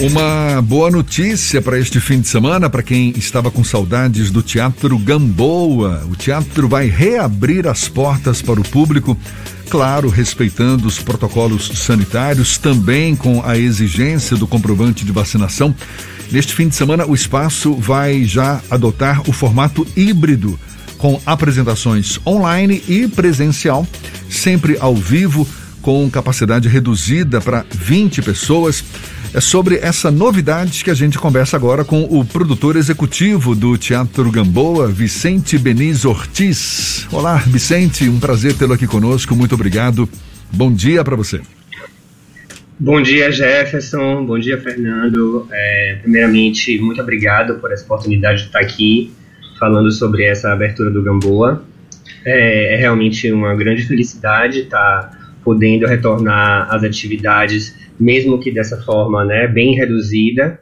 Uma boa notícia para este fim de semana, para quem estava com saudades do Teatro Gamboa. O teatro vai reabrir as portas para o público, claro, respeitando os protocolos sanitários, também com a exigência do comprovante de vacinação. Neste fim de semana, o espaço vai já adotar o formato híbrido, com apresentações online e presencial, sempre ao vivo, com capacidade reduzida para 20 pessoas. É sobre essa novidade que a gente conversa agora com o produtor executivo do Teatro Gamboa, Vicente Beniz Ortiz. Olá, Vicente, um prazer tê-lo aqui conosco. Muito obrigado. Bom dia para você. Bom dia, Jefferson. Bom dia, Fernando. É, primeiramente, muito obrigado por essa oportunidade de estar aqui falando sobre essa abertura do Gamboa. É, é realmente uma grande felicidade estar podendo retornar às atividades mesmo que dessa forma né, bem reduzida,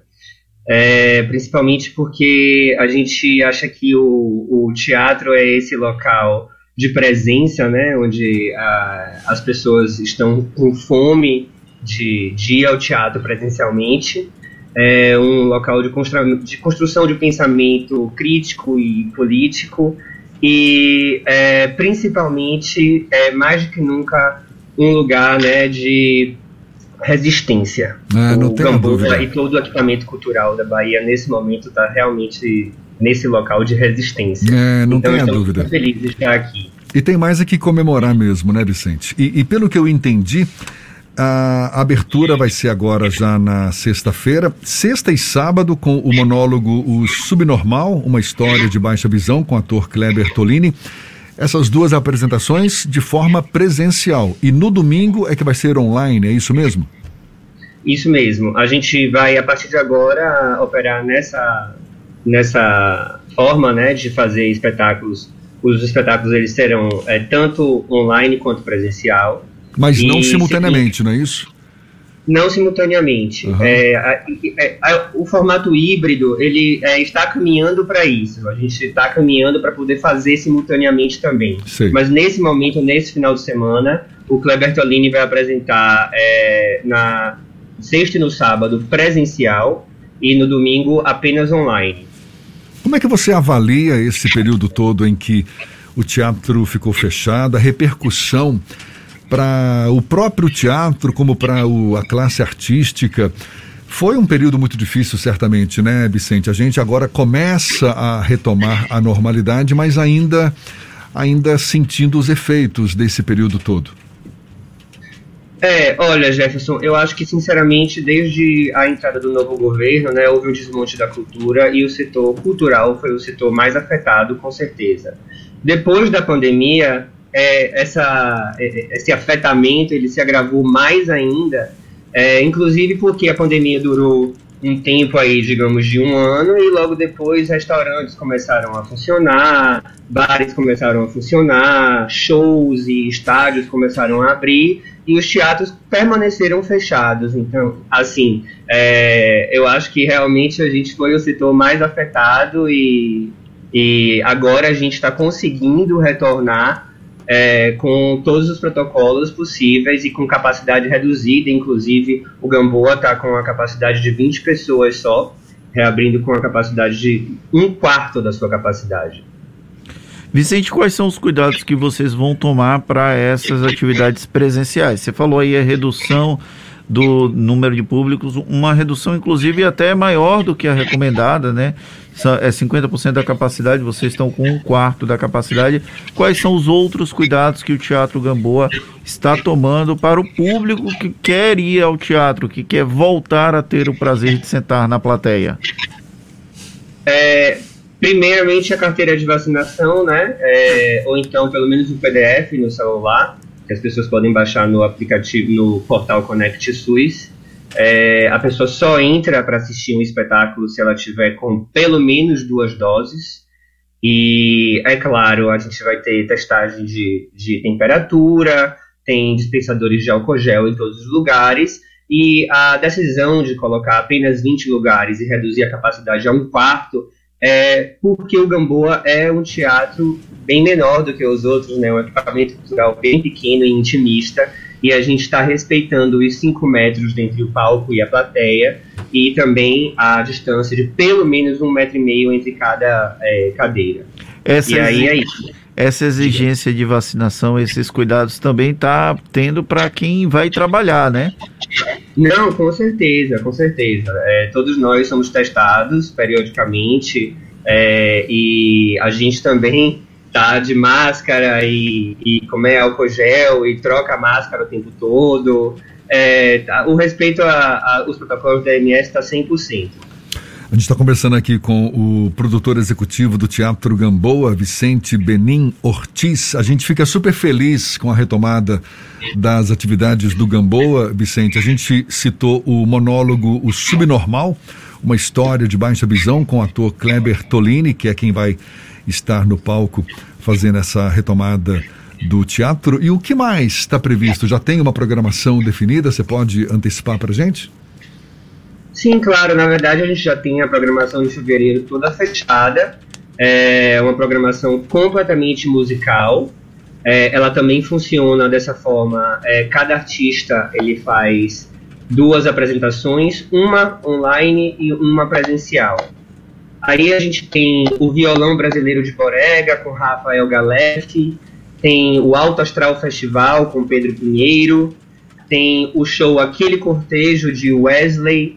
é, principalmente porque a gente acha que o, o, teatro é esse local de presença, né, onde a, as pessoas estão com fome de, de ir ao teatro presencialmente, é um local de, constru, de construção de pensamento crítico e político, e é, principalmente, é, mais do que nunca, um lugar né, de resistência. É, não o dúvida. e todo o equipamento cultural da Bahia nesse momento está realmente nesse local de resistência. É, não então, tenha dúvida. Feliz de estar aqui. E tem mais aqui comemorar mesmo, né, Vicente? E, e pelo que eu entendi, a abertura vai ser agora já na sexta-feira, sexta e sábado, com o monólogo O Subnormal, uma história de baixa visão, com o ator Kleber Tolini. Essas duas apresentações de forma presencial. E no domingo é que vai ser online, é isso mesmo? Isso mesmo. A gente vai, a partir de agora, operar nessa, nessa forma né, de fazer espetáculos. Os espetáculos eles serão é, tanto online quanto presencial. Mas não simultaneamente, não é isso? Não simultaneamente. Uhum. É, a, a, o formato híbrido ele é, está caminhando para isso. A gente está caminhando para poder fazer simultaneamente também. Sim. Mas nesse momento, nesse final de semana, o Kleber Tolini vai apresentar é, na sexta e no sábado presencial e no domingo apenas online. Como é que você avalia esse período todo em que o teatro ficou fechado, a repercussão para o próprio teatro como para a classe artística? Foi um período muito difícil, certamente, né, Vicente? A gente agora começa a retomar a normalidade, mas ainda, ainda sentindo os efeitos desse período todo. É, olha, Jefferson, eu acho que, sinceramente, desde a entrada do novo governo, né, houve um desmonte da cultura e o setor cultural foi o setor mais afetado, com certeza. Depois da pandemia, é, essa, é, é, esse afetamento ele se agravou mais ainda, é, inclusive porque a pandemia durou um tempo aí, digamos, de um ano, e logo depois restaurantes começaram a funcionar, bares começaram a funcionar, shows e estádios começaram a abrir, e os teatros permaneceram fechados. Então, assim, é, eu acho que realmente a gente foi o setor mais afetado e, e agora a gente está conseguindo retornar é, com todos os protocolos possíveis e com capacidade reduzida. Inclusive, o Gamboa está com a capacidade de 20 pessoas só, reabrindo com a capacidade de um quarto da sua capacidade. Vicente, quais são os cuidados que vocês vão tomar para essas atividades presenciais? Você falou aí a redução do número de públicos, uma redução inclusive até maior do que a recomendada, né? É 50% da capacidade, vocês estão com um quarto da capacidade. Quais são os outros cuidados que o Teatro Gamboa está tomando para o público que quer ir ao teatro, que quer voltar a ter o prazer de sentar na plateia? É, primeiramente a carteira de vacinação, né? É, ou então pelo menos um PDF no celular que as pessoas podem baixar no aplicativo, no portal Connect SUS. É, a pessoa só entra para assistir um espetáculo se ela tiver com pelo menos duas doses. E é claro, a gente vai ter testagem de, de temperatura, tem dispensadores de álcool gel em todos os lugares. E a decisão de colocar apenas 20 lugares e reduzir a capacidade a um quarto é porque o Gamboa é um teatro bem menor do que os outros, né? Um equipamento cultural bem pequeno e intimista, e a gente está respeitando os 5 metros entre o palco e a plateia, e também a distância de pelo menos um metro e meio entre cada é, cadeira. E aí é isso. Essa exigência de vacinação, esses cuidados também está tendo para quem vai trabalhar, né? Não, com certeza, com certeza. É, todos nós somos testados periodicamente é, e a gente também tá de máscara e, e como é álcool gel e troca a máscara o tempo todo. É, o respeito aos protocolos da MS está 100%. A gente está conversando aqui com o produtor executivo do Teatro Gamboa, Vicente Benim Ortiz. A gente fica super feliz com a retomada das atividades do Gamboa, Vicente. A gente citou o monólogo O Subnormal, uma história de baixa visão com o ator Kleber Tolini, que é quem vai estar no palco fazendo essa retomada do teatro. E o que mais está previsto? Já tem uma programação definida? Você pode antecipar para gente? Sim, claro. Na verdade, a gente já tem a programação de fevereiro toda fechada. É uma programação completamente musical. É, ela também funciona dessa forma. É, cada artista ele faz duas apresentações, uma online e uma presencial. Aí a gente tem o Violão Brasileiro de Borega com Rafael Galef, tem o Alto Astral Festival com Pedro Pinheiro, tem o show Aquele Cortejo de Wesley,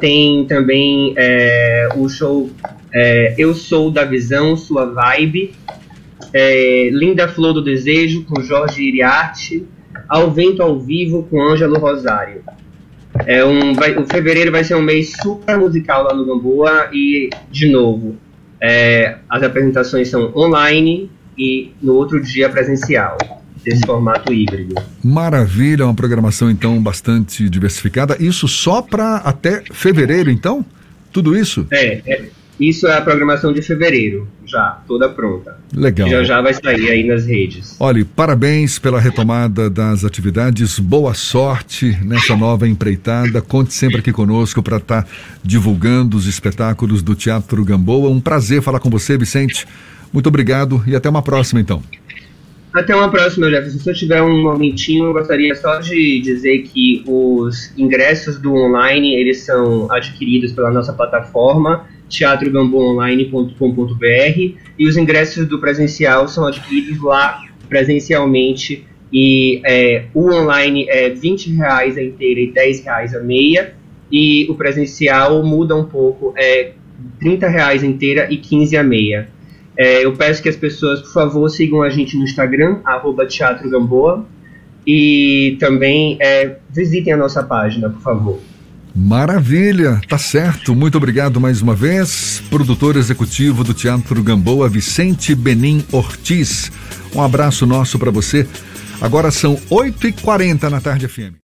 tem também é, o show é, Eu Sou da Visão, Sua Vibe, é, Linda Flor do Desejo com Jorge Iriarte, Ao Vento ao Vivo com Ângelo Rosário. É um, vai, o fevereiro vai ser um mês super musical lá no Gamboa e, de novo, é, as apresentações são online e no outro dia presencial desse formato híbrido. Maravilha, uma programação então bastante diversificada. Isso só para até fevereiro, então? Tudo isso? É, é, isso é a programação de fevereiro, já, toda pronta. Legal. Já já vai sair aí nas redes. Olha, parabéns pela retomada das atividades, boa sorte nessa nova empreitada. Conte sempre aqui conosco para estar tá divulgando os espetáculos do Teatro Gamboa. Um prazer falar com você, Vicente. Muito obrigado e até uma próxima, então. Até uma próxima, Jefferson. Se eu tiver um momentinho, eu gostaria só de dizer que os ingressos do online, eles são adquiridos pela nossa plataforma, teatrogamboonline.com.br, e os ingressos do presencial são adquiridos lá presencialmente, e é, o online é 20 reais a inteira e 10 reais a meia, e o presencial muda um pouco, é 30 reais inteira e 15 a meia. É, eu peço que as pessoas, por favor, sigam a gente no Instagram, arroba Teatro Gamboa, e também é, visitem a nossa página, por favor. Maravilha, tá certo. Muito obrigado mais uma vez. Produtor executivo do Teatro Gamboa, Vicente Benim Ortiz. Um abraço nosso para você. Agora são 8h40 na tarde FM.